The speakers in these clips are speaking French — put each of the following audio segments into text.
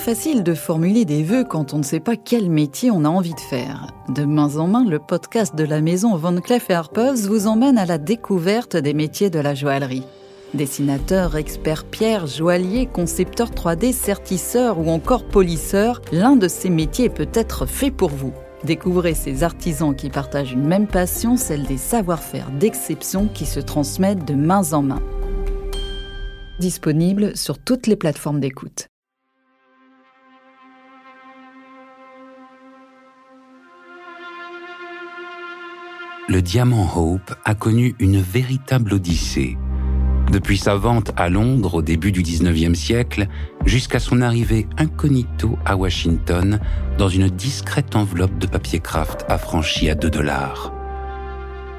facile de formuler des vœux quand on ne sait pas quel métier on a envie de faire. De main en main, le podcast de la maison Van Cleef Arpels vous emmène à la découverte des métiers de la joaillerie. Dessinateur, expert pierre, joaillier, concepteur 3D, sertisseur ou encore polisseur, l'un de ces métiers peut-être fait pour vous. Découvrez ces artisans qui partagent une même passion, celle des savoir-faire d'exception qui se transmettent de main en main. Disponible sur toutes les plateformes d'écoute. Le diamant Hope a connu une véritable odyssée depuis sa vente à Londres au début du 19e siècle jusqu'à son arrivée incognito à Washington dans une discrète enveloppe de papier craft affranchie à 2 dollars.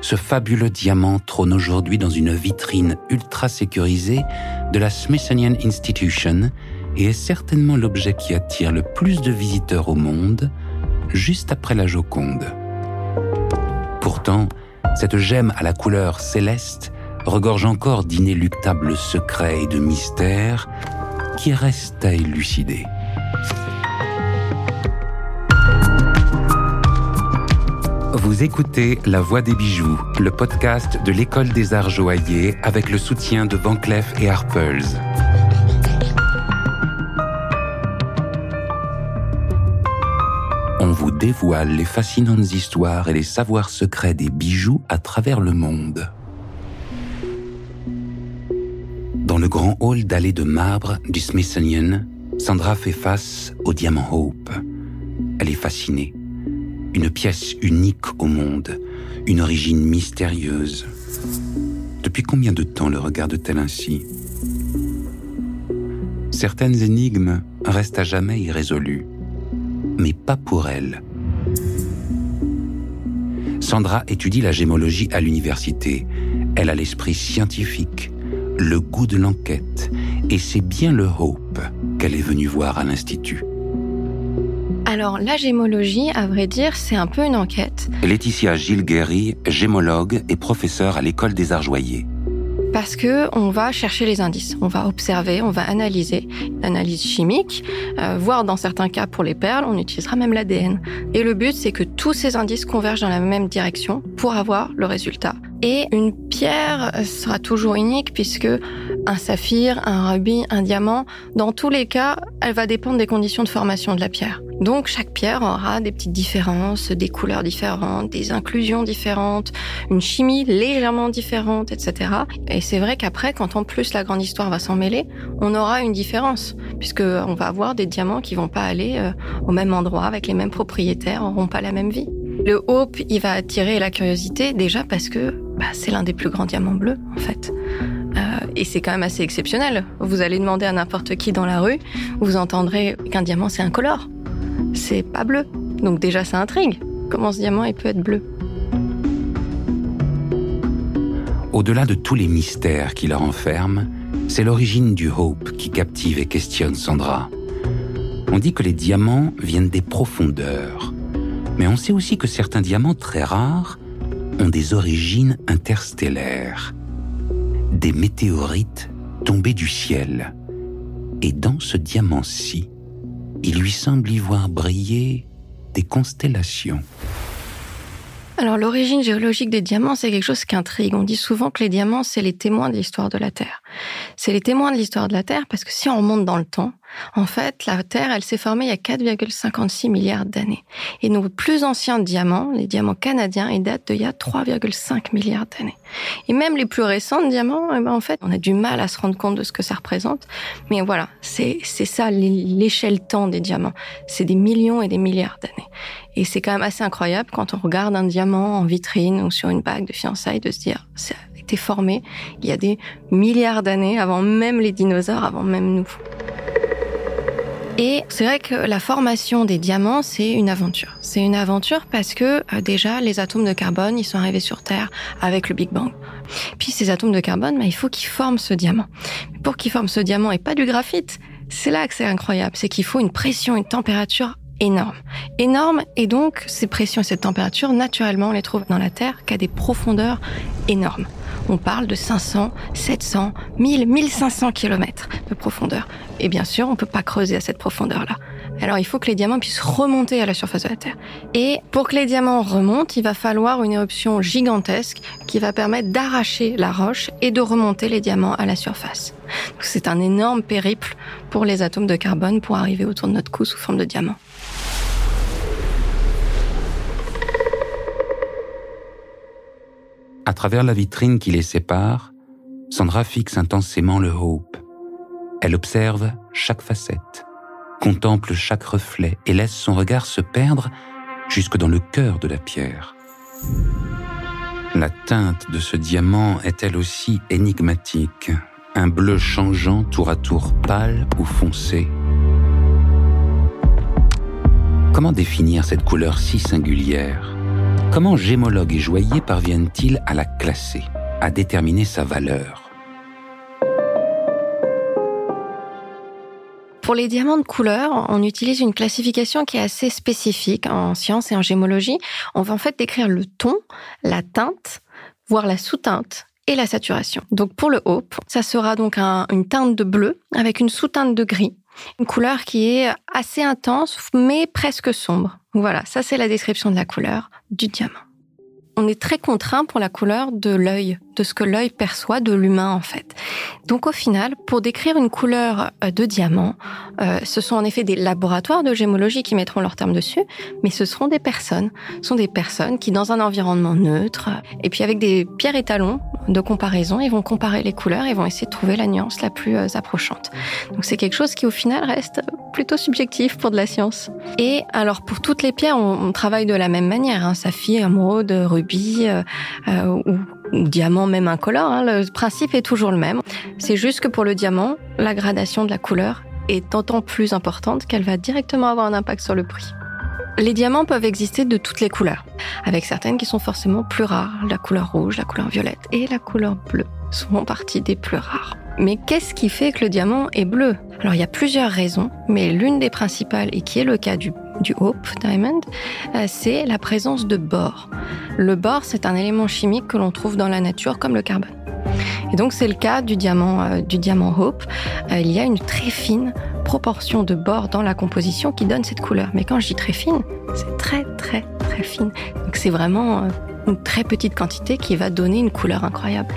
Ce fabuleux diamant trône aujourd'hui dans une vitrine ultra sécurisée de la Smithsonian Institution et est certainement l'objet qui attire le plus de visiteurs au monde, juste après la Joconde. Pourtant, cette gemme à la couleur céleste regorge encore d'inéluctables secrets et de mystères qui restent à élucider. Vous écoutez La Voix des bijoux, le podcast de l'École des arts joailliers avec le soutien de Van Cleef et Arpels. Vous dévoile les fascinantes histoires et les savoirs secrets des bijoux à travers le monde. Dans le grand hall d'allée de marbre du Smithsonian, Sandra fait face au diamant Hope. Elle est fascinée. Une pièce unique au monde, une origine mystérieuse. Depuis combien de temps le regarde-t-elle ainsi? Certaines énigmes restent à jamais irrésolues, mais pas pour elle. Sandra étudie la gémologie à l'université. Elle a l'esprit scientifique, le goût de l'enquête, et c'est bien le Hope qu'elle est venue voir à l'Institut. Alors, la gémologie, à vrai dire, c'est un peu une enquête. Laetitia Gilles Guéry, gémologue et professeure à l'École des Arts Joyers. Parce que on va chercher les indices, on va observer, on va analyser, l'analyse chimique, euh, voire dans certains cas pour les perles, on utilisera même l'ADN. Et le but, c'est que tous ces indices convergent dans la même direction pour avoir le résultat. Et une pierre sera toujours unique puisque un saphir, un rubis, un diamant, dans tous les cas, elle va dépendre des conditions de formation de la pierre. Donc chaque pierre aura des petites différences, des couleurs différentes, des inclusions différentes, une chimie légèrement différente, etc. Et c'est vrai qu'après, quand en plus la grande histoire va s'en mêler, on aura une différence, puisque on va avoir des diamants qui vont pas aller euh, au même endroit avec les mêmes propriétaires, n'auront pas la même vie. Le Hope, il va attirer la curiosité déjà parce que bah, c'est l'un des plus grands diamants bleus en fait. Euh, et c'est quand même assez exceptionnel. Vous allez demander à n'importe qui dans la rue, vous entendrez qu'un diamant c'est incolore c'est pas bleu. Donc déjà, ça intrigue. Comment ce diamant il peut être bleu Au-delà de tous les mystères qui leur enferment, c'est l'origine du Hope qui captive et questionne Sandra. On dit que les diamants viennent des profondeurs, mais on sait aussi que certains diamants très rares ont des origines interstellaires, des météorites tombées du ciel. Et dans ce diamant-ci, il lui semble y voir briller des constellations. Alors l'origine géologique des diamants, c'est quelque chose qui intrigue. On dit souvent que les diamants, c'est les témoins de l'histoire de la Terre. C'est les témoins de l'histoire de la Terre parce que si on remonte dans le temps, en fait, la Terre, elle s'est formée il y a 4,56 milliards d'années. Et nos plus anciens diamants, les diamants canadiens, ils datent d'il y a 3,5 milliards d'années. Et même les plus récents diamants, eh ben, en fait, on a du mal à se rendre compte de ce que ça représente. Mais voilà, c'est ça l'échelle temps des diamants. C'est des millions et des milliards d'années. Et c'est quand même assez incroyable quand on regarde un diamant en vitrine ou sur une bague de fiançailles de se dire, été formé il y a des milliards d'années avant même les dinosaures, avant même nous. Et c'est vrai que la formation des diamants, c'est une aventure. C'est une aventure parce que euh, déjà, les atomes de carbone, ils sont arrivés sur Terre avec le Big Bang. Puis ces atomes de carbone, bah, il faut qu'ils forment ce diamant. pour qu'ils forment ce diamant et pas du graphite, c'est là que c'est incroyable. C'est qu'il faut une pression, une température énorme. Énorme, et donc ces pressions et cette température, naturellement, on les trouve dans la Terre qu'à des profondeurs énormes. On parle de 500, 700, 1000, 1500 km de profondeur. Et bien sûr, on peut pas creuser à cette profondeur-là. Alors il faut que les diamants puissent remonter à la surface de la Terre. Et pour que les diamants remontent, il va falloir une éruption gigantesque qui va permettre d'arracher la roche et de remonter les diamants à la surface. C'est un énorme périple pour les atomes de carbone pour arriver autour de notre cou sous forme de diamant. À travers la vitrine qui les sépare, Sandra fixe intensément le Hope. Elle observe chaque facette contemple chaque reflet et laisse son regard se perdre jusque dans le cœur de la pierre. La teinte de ce diamant est elle aussi énigmatique, un bleu changeant tour à tour pâle ou foncé. Comment définir cette couleur si singulière? Comment gémologues et joailliers parviennent-ils à la classer, à déterminer sa valeur? Pour les diamants de couleur, on utilise une classification qui est assez spécifique en sciences et en gémologie. On va en fait décrire le ton, la teinte, voire la sous-teinte et la saturation. Donc pour le Hope, ça sera donc une teinte de bleu avec une sous-teinte de gris. Une couleur qui est assez intense mais presque sombre. Voilà, ça c'est la description de la couleur du diamant. On est très contraint pour la couleur de l'œil, de ce que l'œil perçoit de l'humain en fait. Donc au final, pour décrire une couleur euh, de diamant, euh, ce sont en effet des laboratoires de gémologie qui mettront leur terme dessus, mais ce seront des personnes, ce sont des personnes qui dans un environnement neutre, et puis avec des pierres étalons de comparaison, ils vont comparer les couleurs et vont essayer de trouver la nuance la plus euh, approchante. Donc c'est quelque chose qui au final reste plutôt subjectif pour de la science. Et alors pour toutes les pierres, on, travaille de la même manière, hein, saphir, émeraude, rubis euh, euh, ou, diamant même incolore. Hein, le principe est toujours le même. C'est juste que pour le diamant, la gradation de la couleur est d'autant plus importante qu'elle va directement avoir un impact sur le prix. Les diamants peuvent exister de toutes les couleurs, avec certaines qui sont forcément plus rares, la couleur rouge, la couleur violette et la couleur bleue font partie des plus rares. Mais qu'est-ce qui fait que le diamant est bleu? Alors il y a plusieurs raisons, mais l'une des principales, et qui est le cas du, Hope Diamond, euh, c'est la présence de bore. Le bore, c'est un élément chimique que l'on trouve dans la nature comme le carbone. Et donc c'est le cas du diamant, euh, du diamant Hope. Euh, il y a une très fine proportion de bore dans la composition qui donne cette couleur. Mais quand je dis très fine, c'est très très très fine. Donc c'est vraiment une très petite quantité qui va donner une couleur incroyable.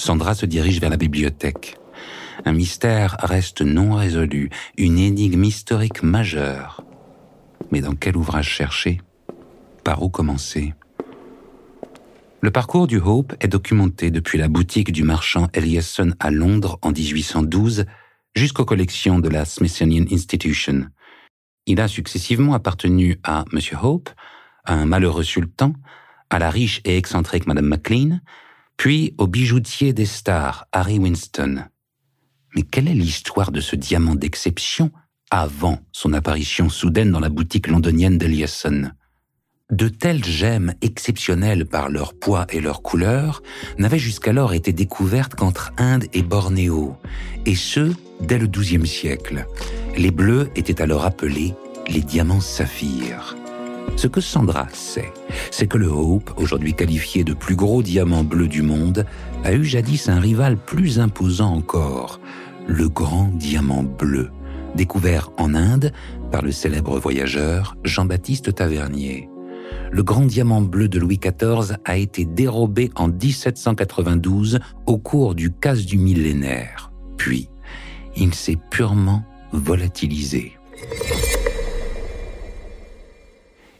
Sandra se dirige vers la bibliothèque. Un mystère reste non résolu, une énigme historique majeure. Mais dans quel ouvrage chercher? Par où commencer? Le parcours du Hope est documenté depuis la boutique du marchand Eliasson à Londres en 1812 jusqu'aux collections de la Smithsonian Institution. Il a successivement appartenu à M. Hope, à un malheureux sultan, à la riche et excentrique Madame Maclean, puis au bijoutier des stars, Harry Winston. Mais quelle est l'histoire de ce diamant d'exception avant son apparition soudaine dans la boutique londonienne d'Eliasson? De telles gemmes exceptionnelles par leur poids et leur couleur n'avaient jusqu'alors été découvertes qu'entre Inde et Bornéo, et ce, dès le XIIe siècle. Les bleus étaient alors appelés les diamants saphirs. Ce que Sandra sait, c'est que le Hope, aujourd'hui qualifié de plus gros diamant bleu du monde, a eu jadis un rival plus imposant encore, le grand diamant bleu, découvert en Inde par le célèbre voyageur Jean-Baptiste Tavernier. Le grand diamant bleu de Louis XIV a été dérobé en 1792 au cours du casse du millénaire. Puis, il s'est purement volatilisé.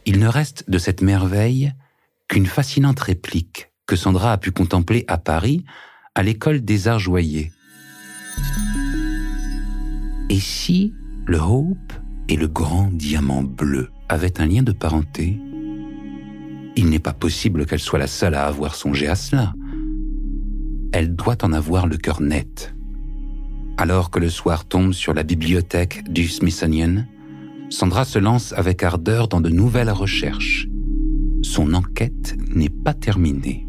Il ne reste de cette merveille qu'une fascinante réplique que Sandra a pu contempler à Paris, à l'école des arts joyers. Et si le Hope et le grand diamant bleu avaient un lien de parenté? Il n'est pas possible qu'elle soit la seule à avoir songé à cela. Elle doit en avoir le cœur net. Alors que le soir tombe sur la bibliothèque du Smithsonian, Sandra se lance avec ardeur dans de nouvelles recherches. Son enquête n'est pas terminée.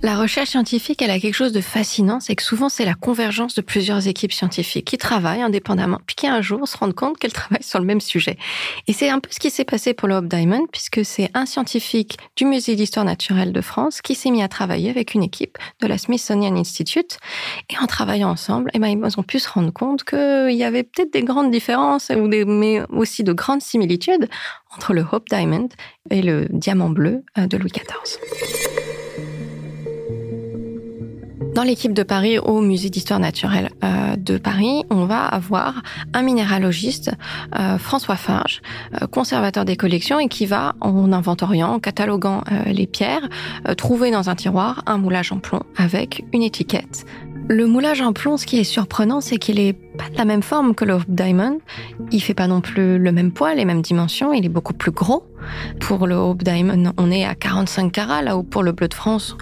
La recherche scientifique, elle a quelque chose de fascinant, c'est que souvent c'est la convergence de plusieurs équipes scientifiques qui travaillent indépendamment, puis qui un jour se rendent compte qu'elles travaillent sur le même sujet. Et c'est un peu ce qui s'est passé pour le Hope Diamond, puisque c'est un scientifique du Musée d'histoire naturelle de France qui s'est mis à travailler avec une équipe de la Smithsonian Institute. Et en travaillant ensemble, eh ben, ils ont pu se rendre compte qu'il y avait peut-être des grandes différences, mais aussi de grandes similitudes entre le Hope Diamond et le diamant bleu euh, de Louis XIV. Dans l'équipe de Paris au Musée d'histoire naturelle euh, de Paris, on va avoir un minéralogiste, euh, François Farge, euh, conservateur des collections et qui va, en inventoriant, en cataloguant les pierres, trouver dans un tiroir un moulage en plomb avec une étiquette. Le moulage en plomb, ce qui est surprenant, c'est qu'il est pas de la même forme que le Diamond. Il fait pas non plus le même poids, les mêmes dimensions. Il est beaucoup plus gros. Pour le Hope Diamond, on est à 45 carats, là où pour le Bleu de France,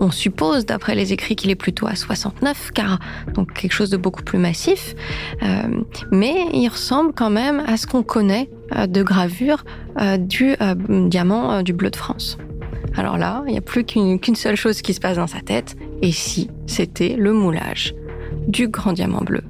on suppose, d'après les écrits, qu'il est plutôt à 69 carats, donc quelque chose de beaucoup plus massif. Euh, mais il ressemble quand même à ce qu'on connaît euh, de gravure euh, du diamant du bleu de France. Alors là, il n'y a plus qu'une seule chose qui se passe dans sa tête, et si c'était le moulage du grand diamant bleu,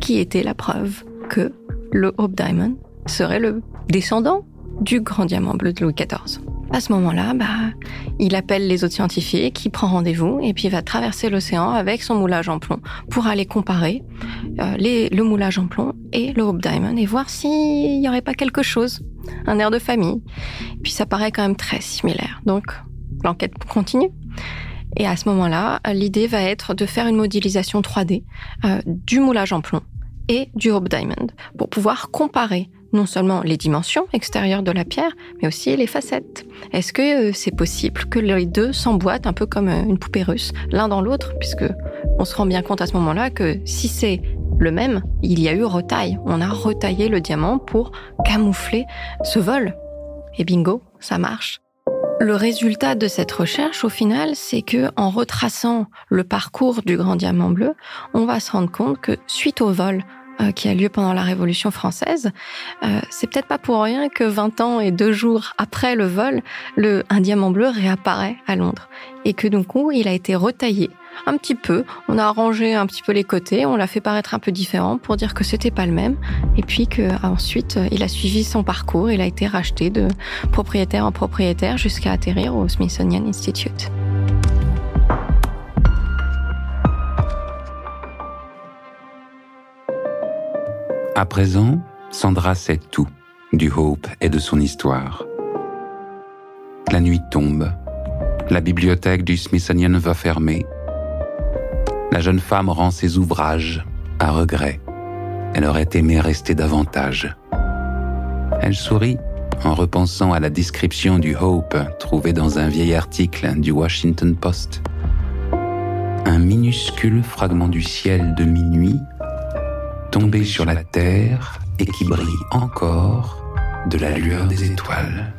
qui était la preuve que le Hope Diamond serait le descendant du grand diamant bleu de Louis XIV. À ce moment-là, bah, il appelle les autres scientifiques, il prend rendez-vous et puis il va traverser l'océan avec son moulage en plomb pour aller comparer euh, les, le moulage en plomb et le Hope Diamond et voir s'il n'y aurait pas quelque chose, un air de famille. puis ça paraît quand même très similaire. Donc l'enquête continue. Et à ce moment-là, l'idée va être de faire une modélisation 3D euh, du moulage en plomb et du Hope Diamond pour pouvoir comparer non seulement les dimensions extérieures de la pierre, mais aussi les facettes. Est-ce que euh, c'est possible que les deux s'emboîtent un peu comme euh, une poupée russe, l'un dans l'autre, puisque on se rend bien compte à ce moment-là que si c'est le même, il y a eu retaille. On a retaillé le diamant pour camoufler ce vol. Et bingo, ça marche. Le résultat de cette recherche, au final, c'est que en retraçant le parcours du grand diamant bleu, on va se rendre compte que suite au vol euh, qui a lieu pendant la Révolution française. Euh, c'est peut-être pas pour rien que 20 ans et deux jours après le vol, le, un diamant bleu réapparaît à Londres et que coup, il a été retaillé un petit peu. On a arrangé un petit peu les côtés, on l'a fait paraître un peu différent pour dire que c'était pas le même, et puis que ensuite il a suivi son parcours, il a été racheté de propriétaire en propriétaire jusqu'à atterrir au Smithsonian Institute. À présent, Sandra sait tout du Hope et de son histoire. La nuit tombe. La bibliothèque du Smithsonian va fermer. La jeune femme rend ses ouvrages à regret. Elle aurait aimé rester davantage. Elle sourit en repensant à la description du Hope trouvée dans un vieil article du Washington Post. Un minuscule fragment du ciel de minuit tombé sur la terre et qui brille encore de la lueur des étoiles.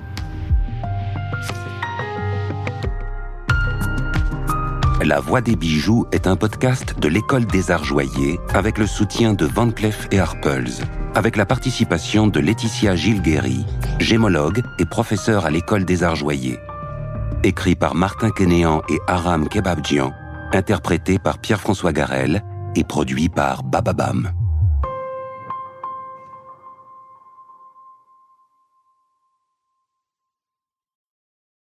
La Voix des bijoux est un podcast de l'École des Arts Joyers avec le soutien de Van Cleef et Arpels, avec la participation de Laetitia Gilles-Guéry, gémologue et professeur à l'École des Arts Joyers. Écrit par Martin Kenéan et Aram Kebabjian, interprété par Pierre-François Garel et produit par Bababam.